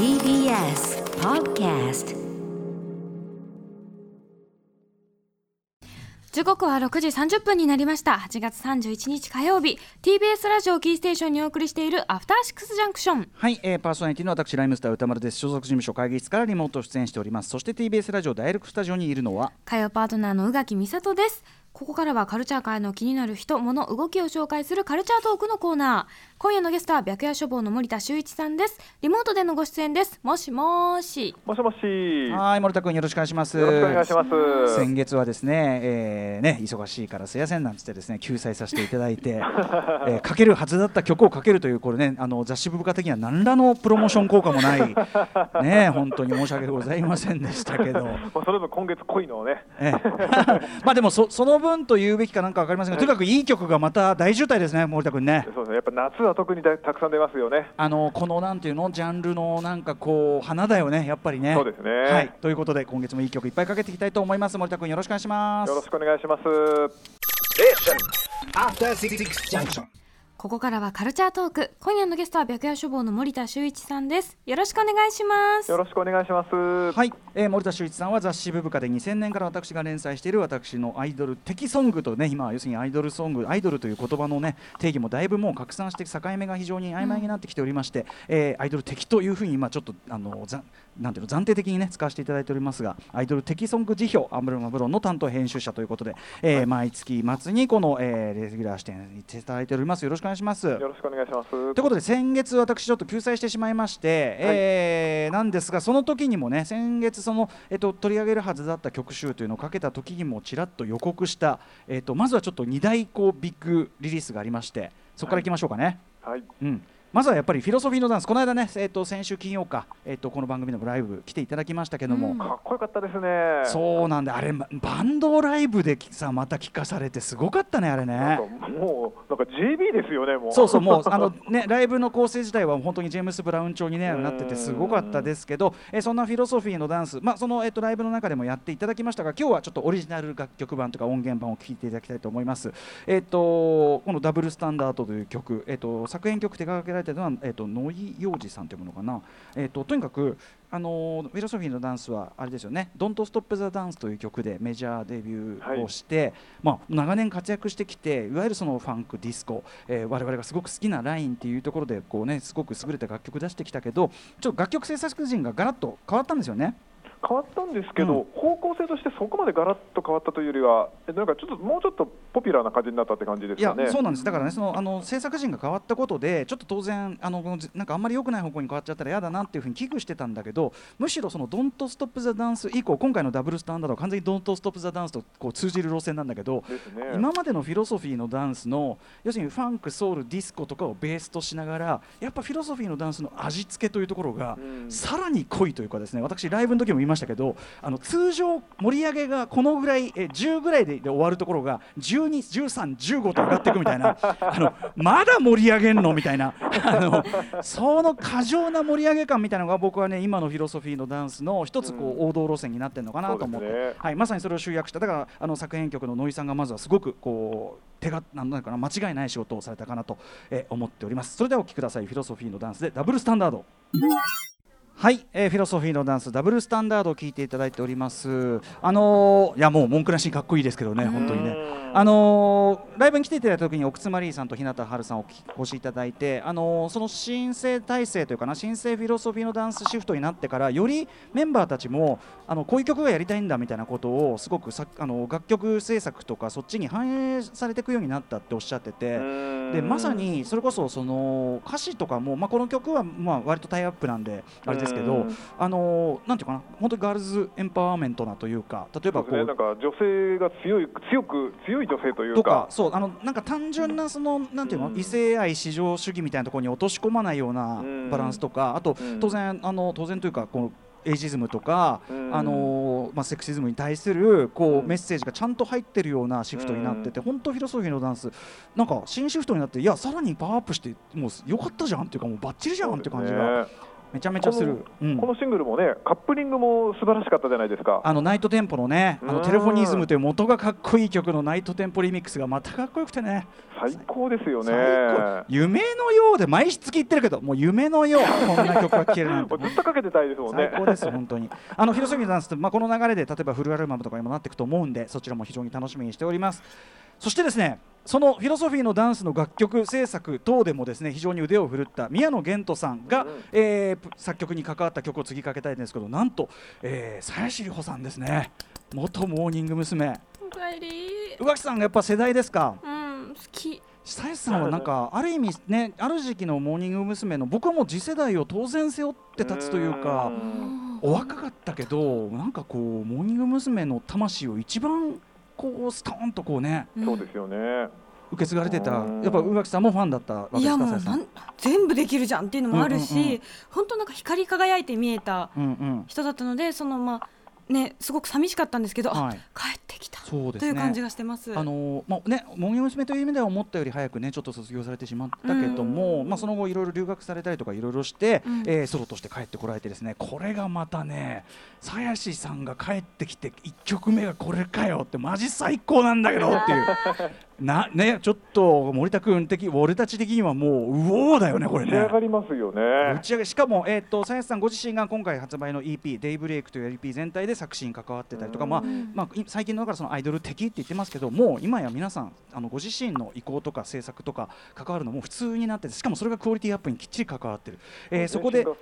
TBS Podcast 時刻は6時30分になりました。8月31日火曜日。TBS ラジオキーステーションにお送りしているアフターシックスジャンクション。はい、えー、パーソナリティの私ライムスター歌丸です。所属事務所会議室からリモート出演しております。そして TBS ラジオダイレクトスタジオにいるのは火曜パートナーの宇垣美里ですここからはカルチャー界の気になる人物動きを紹介するカルチャートークのコーナー今夜のゲストは白夜処方の森田修一さんですリモートでのご出演ですもしもーしもしもし。はい森田君よろしくお願いしますよろしくお願いします。先月はですね,、えー、ね忙しいからすいませんなんつってですね救済させていただいて、えー、かけるはずだった曲をかけるというこれねあの雑誌部下的には何らのプロモーション効果もない ね本当に申し訳ございませんでしたけど。まあそれぞれ今月濃いのをね。ええ まあでもそその分と言うべきかなんかわかりませんが、とにかくいい曲がまた大渋滞ですね、森田君ね。そうですね。やっぱ夏は特にだたくさん出ますよね。あのこのなんていうのジャンルのなんかこう花だよねやっぱりね。そうですねはいということで今月もいい曲いっぱいかけていきたいと思います森田君よろしくお願いします。よろしくお願いします。Junction. ここからはカルチャートーク。今夜のゲストは白夜処方の森田修一さんです。よろしくお願いします。よろしくお願いします。はい、えー森田修一さんは雑誌部部下で2000年から私が連載している私のアイドル的ソングとね今は要するにアイドルソングアイドルという言葉のね定義もだいぶもう拡散して境目が非常に曖昧になってきておりまして、えーアイドル的というふうに今ちょっとあのざなんていうの暫定的にね使わせていただいておりますがアイドル的ソング辞表アンブルマブロンの担当編集者ということで、えー毎月末にこの、えーレギュラー視点に行っていただいております。よろしくお願いします。よろしくお願いします。ということで先月私ちょっと救済してしまいまして、えーなんですがその時にもね先月その、えっと、取り上げるはずだった曲集というのをかけた時にもちらっと予告した、えっと、まずはちょっと2大こうビッグリリースがありましてそこからいきましょうかね。はい。うんまずはやっぱりフィロソフィーのダンスこの間ね、えっと、先週金曜か、えっと、この番組のライブ来ていただきましたけども、うんかっこよかったですね。そうなんであれまバンドライブでさまた聞かされてすごかったねあれね。もうなんか JB ですよねもう。そうそうもうあの ねライブの構成自体は本当にジェームス・ブラウン調に、ね、うんなっててすごかったですけど、えーそんなフィロソフィーのダンス、まあそのえっとライブの中でもやっていただきましたが今日はちょっとオリジナル楽曲版とか音源版を聴いていただきたいと思います。えっ、とこのダブルスタンダードという曲、えっ、と作編曲手掛けられているのはえっ、と野井洋二さんというものかな。えっ、ととにかくあのフィロソフィーのダンスはあれですよね「Don't Stop the Dance」という曲でメジャーデビューをして、まあ、長年活躍してきていわゆるそのファンクディスコ、えー我々がすごく好きなラインっていうところでこう、ね、すごく優れた楽曲出してきたけどちょっと楽曲制作陣がガラッと変わったんですよね。変わったんですけど、うん方向性としてそこまでガラッと変わったというよりは、えなんかちょっともうちょっとポピュラーな感じになったって感じですいやよね。そうなんですだからねそのあの制作陣が変わったことでちょっと当然あのなんかあんまり良くない方向に変わっちゃったら嫌だなっていうふうに危惧してたんだけどむしろその「Don't Stop the Dance」以降今回のダブルスタンダードは完全に「Don't Stop the Dance」とこう通じる路線なんだけどね。今までのフィロソフィーのダンスの要するにファンクソウルディスコとかをベースとしながらやっぱフィロソフィーのダンスの味付けというところがうんさらに濃いというかですね私ライブの時もましたけどあの通常盛り上げがこのぐらいえ10ぐらいでで終わるところが121315と上がっていくみたいな あのまだ盛り上げんのみたいな あのその過剰な盛り上げ感みたいなのが僕はね今のフィロソフィーのダンスの一つこう王道路線になってるのかなと思って、そうですね。はい、まさにそれを集約した。だからあの作編曲の野井さんがまずはすごくこう手がなんだかな間違いない仕事をされたかなと、えー思っております。それではお聴きください。フィロソフィーのダンスでダブルスタンダードはい、えーフィロソフィーのダンスダブルスタンダードを聴いていただいております。あのーいやもう文句なしにかっこいいですけどね本当にね。うんあのーライブに来ていただいた時に奥津マリーさんと日向春さんをお越しいただいて、あのーその新生体制というかな新生フィロソフィーのダンスシフトになってからよりメンバーたちもあのこういう曲がやりたいんだみたいなことをすごくさあの楽曲制作とかそっちに反映されていくようになったっておっしゃってて。でまさにそれこそその歌詞とかも、まあ、この曲はまあ割とタイアップなんであれですけどうん。あのなんていうかな本当にガールズエンパワーメントなというか例えばこうね、なんか女性が強い強く強い女性というとかかそうあのなんか単純なそのなんていうの、うん。異性愛至上主義みたいなところに落とし込まないようなうん。バランスとか、あとうん。当然あの当然というかこのエイジズムとか、うん。あのまあ、セクシズムに対するこう、うん。メッセージがちゃんと入ってるようなシフトになってて、本当フィロソフィーのダンスなんか新シフトになっていやさらにパワーアップしてもうよかったじゃんっていうかもうバッチリじゃんっていう感じが。めちゃめちゃする、うん、このシングルもねカップリングも素晴らしかったじゃないですか。あのナイトテンポのねあのテレフォニズムという元がかっこいい曲のナイトテンポリミックスがまたかっこよくてね。最高ですよね。夢のようで毎日言ってるけどもう夢のよう。こんな曲が聴けるなんてずっとかけてたいですもんね。最高です本当に。あのフィロソフィーダンスって、まあ、この流れで例えばフルアルバムとかにもなっていくと思うんでそちらも非常に楽しみにしておりますそしてですねそのフィロソフィーのダンスの楽曲制作等でもですね非常に腕を振るった宮野源斗さんが、うん、えー、作曲に関わった曲を次かけたいんですけどなんと、えー、鞘師里穂さんですね。元モーニング娘。おかえり。宇垣さんがやっぱ世代ですか？うん好き。久石さんはなんかある意味ねある時期のモーニング娘。の僕はもう次世代を当然背負って立つというかお若かったけどなんかこうモーニング娘。の魂を一番こうストーンとこうね、そうですよね。受け継がれてたやっぱ宇垣さんもファンだったわけですかいやもう全部できるじゃんっていうのもあるし、うんうんうん、本当なんか光り輝いて見えた人だったので、うんうん、そのまあねすごく寂しかったんですけど、はい、帰ってきた。ね、という感じがしてます。あのまあね、もぎ娘という意味では思ったより早くねちょっと卒業されてしまったけども、まあその後いろいろ留学されたりとかいろいろして、うん、えー、ソロとして帰ってこられてですね、これがまたね、鞘師さんが帰ってきて一曲目がこれかよってマジ最高なんだけどっていう。なねちょっと森田君的俺たち的にはもううおーだよねこれね。打ち上がりますよね。打ち上げしかもえっ、ー、と鞘師さんご自身が今回発売の EP デイブレイクという EP 全体で作詞に関わってたりとか、まあまあ最近のだからそのアイドル的って言ってますけどもう今や皆さんあのご自身の意向とか制作とか関わるのも普通になっててしかもそれがクオリティアップにきっちり関わってる、えー、そこでそ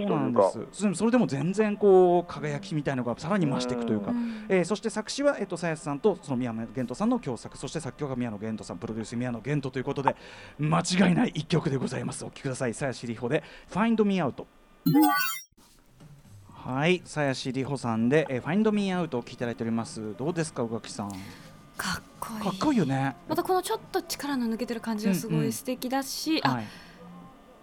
うなんです。それでも全然こう輝きみたいのがさらに増していくというか、えー、そして作詞はえっ、ー、と鞘師さんとその宮野源斗さんの共作そして作曲が宮野源斗さんプロデュース宮野源斗ということで間違いない一曲でございます。お聴きください。鞘師里穂で「Find Me Out」はい鞘師里穂さんで、えー「Find Me Out」を聴いていただいております。どうですか宇垣さん。かっこいい。かっこいいよね。またこのちょっと力の抜けてる感じがすごい素敵だし、うん。うん、あ、はい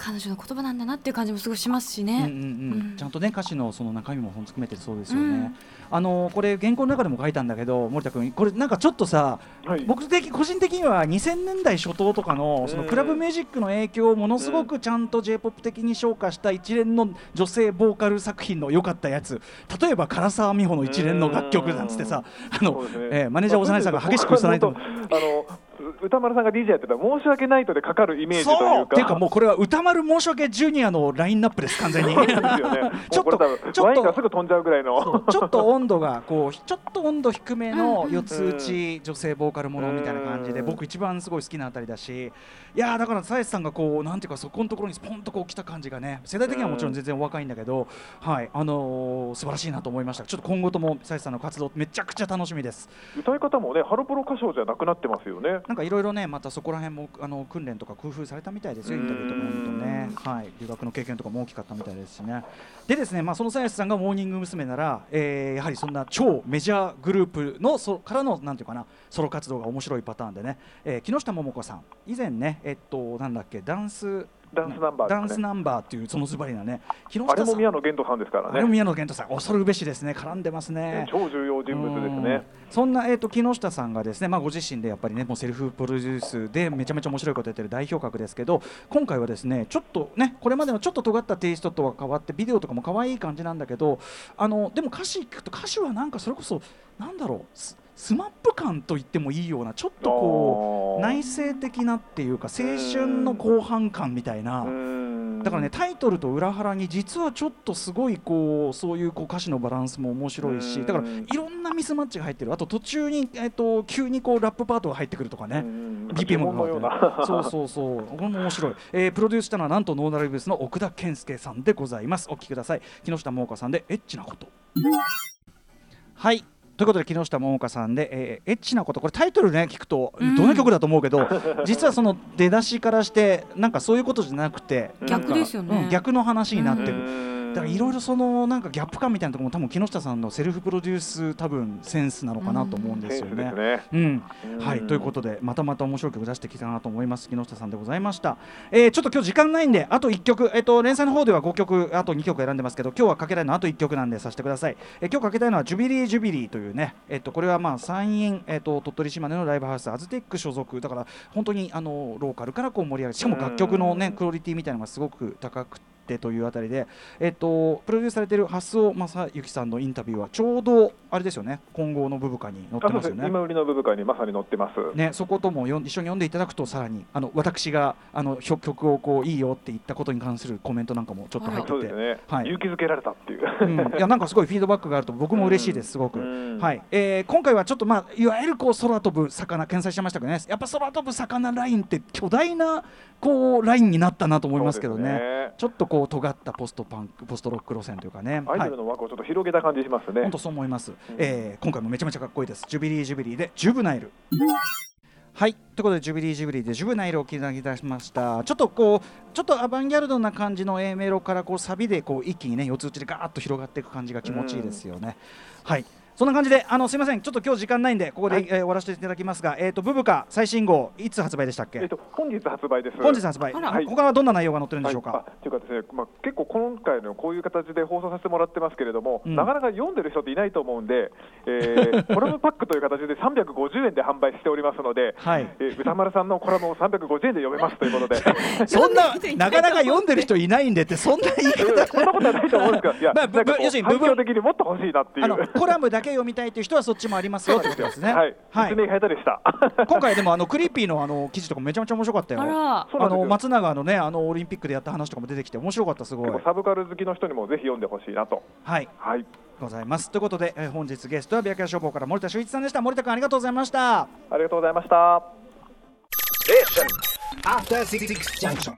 彼女の言葉なんだなっていう感じもすごいしますしね、うんうんうん、ちゃんとね歌詞のその中身も含めてそうですよね、うん、あのこれ原稿の中でも書いたんだけど森田君これなんかちょっとさ、はい、僕的個人的には2000年代初頭とかのそのクラブミュージックの影響をものすごくちゃんと j p o p 的に昇華した一連の女性ボーカル作品の良かったやつ。例えば唐沢美穂の一連の楽曲なんつってさあの、ね。えー、マネージャー幼いさんが激しくないと。あの歌丸さんが DJ やってたら申し訳ないとでかかるイメージというか。っていうかもうこれは歌丸申し訳ジュニアのラインナップです完全に。ちょっとちょっとすぐ飛んじゃうぐらいの。ちょっと温度がこうちょっと温度低めの四つ打ち女性ボーカルものみたいな感じで僕一番すごい好きなあたりだし。いやだから鞘師さんがこうなんていうかそこのところにスポンとこう来た感じがね世代的にはもちろん全然お若いんだけどはいあのー、素晴らしいなと思いました。ちょっと今後とも鞘師さんの活動めちゃくちゃ楽しみです。歌い方もねハロプロ歌唱じゃなくなってますよね。なんかいろいろねまたそこら辺もあの訓練とか工夫されたみたいですよインタビューとか読むとね。はい。留学の経験とかも大きかったみたいですしね。でですねまあその鞘師さんがモーニング娘。なら、えー、やはりそんな超メジャーグループのそからのなんていうかなソロ活動が面白いパターンでね、えー、木下桃子さん。以前ねえっとなんだっけダンスダンスナンバー、ね、ダンスナンバーっていうそのズバリなね木下あれも宮野弦士さんですからね。あれも宮野源斗さん。恐るべしですね。絡んでますね。超重要人物ですね。そんな、えーと、木下さんがですね、まあ、ご自身でやっぱりねもうセルフプロデュースでめちゃめちゃ面白いことやってる代表格ですけど今回はですねちょっとねこれまでのちょっと尖ったテイストとは変わってビデオとかも可愛い感じなんだけどあのでも歌詞聞くと歌詞はなんかそれこそなんだろう SMAP感と言ってもいいようなちょっとこう内省的なっていうか青春の後半感みたいな。だからねタイトルと裏腹に実はちょっとすごいこうそういうこう歌詞のバランスも面白いしだからいろんなミスマッチが入ってる。あと途中に、えー、と急にこうラップパートが入ってくるとかね。BPM が変わって、そうそうそう。これも面白い、えー、プロデュースしたのはなんとノーナルブースの奥田健介さんでございます。お聴きください。木下桃香さんでエッチなこと。はいということで木下桃香さんで、えー、エッチなこと。これタイトルね聞くとどんな曲だと思うけど、うん、実はその出だしからしてなんかそういうことじゃなくて逆ですよね、うん、逆の話になってる。だからいろいろそのなんかギャップ感みたいなところも多分木下さんのセルフプロデュース多分センスなのかなと思うんですよね。うん、はいということでまたまた面白い曲出してきたなと思います木下さんでございました。えー、ちょっと今日時間ないんであと1曲えっ、ー、と連載の方では5曲あと2曲選んでますけど今日はかけたいのはあと1曲なんでさせてください。えー、今日かけたいのはジュビリージュビリーというねえっ、ー、とこれはまあ山陰えっ、と鳥取島根のライブハウスアズテック所属だから本当にあのローカルからこう盛り上げしかも楽曲のねクオリティみたいなのがすごく高くて。ってというあたりで、えっと、プロデュースされている蓮尾正幸さんのインタビューはちょうどあれですよね。今後のブブカに載ってますよね。今売りの部分にまさに載ってます。ね、そこともよん一緒に読んでいただくとさらにあの私があの曲曲をこういいよって言ったことに関するコメントなんかもちょっと入ってて。そうですね、はい。勇気づけられたっていう。うん、いやなんかすごいフィードバックがあると僕も嬉しいですすごく、うん。はい。えー今回はちょっとまあいわゆるこう空飛ぶ魚検索してましたけどね。やっぱ空飛ぶ魚ラインって巨大なこうラインになったなと思いますけどね。ちょっとこう尖ったポストパンクポストロック路線というかね。アイドルの枠をちょっと広げた感じしますね。本当そう思います、えー今回もめちゃめちゃかっこいいです。ジュビリージュビリーでジュブナイル。はい。ということでジュビリージュビリーでジュブナイルを切り出しました。ちょっとこうちょっとアバンギャルドな感じの A メロからこうサビでこう一気にね四つ打ちでガーッと広がっていく感じが気持ちいいですよね、はいそんな感じであのすみません。ちょっと今日時間ないんでここで、はい。えー終わらせていただきますがえっ、とブブカ最新号いつ発売でしたっけ、えっと本日発売です。本日発売。はい。他はどんな内容が載ってるんでしょうか、はい、いうかですね、まあ、結構今回のこういう形で放送させてもらってますけれども、うん。なかなか読んでる人っていないと思うんで、えー コラムパックという形で350円で販売しておりますので、はい。えー歌丸さんのコラムを350円で読めますということで、そんななかなか読んでる人いないんでってそんな言いいやいやそんなことはないと思うんですが、いや、まあ要するに部分的にもっと欲しいなっていう。あのコラムだけ読みたいという人はそっちもありますよってことですね。はい、はい説明下手でした。今回でもあのクリーピーのあの記事とかめちゃめちゃ面白かったよ。あの松永のねあのオリンピックでやった話とかも出てきて面白かったすごい。サブカル好きの人にもぜひ読んでほしいなと。はいはい、ございますということで、えー本日ゲストは白夜消防から森田修一さんでした森田君ありがとうございました。ありがとうございました。After Six Junction.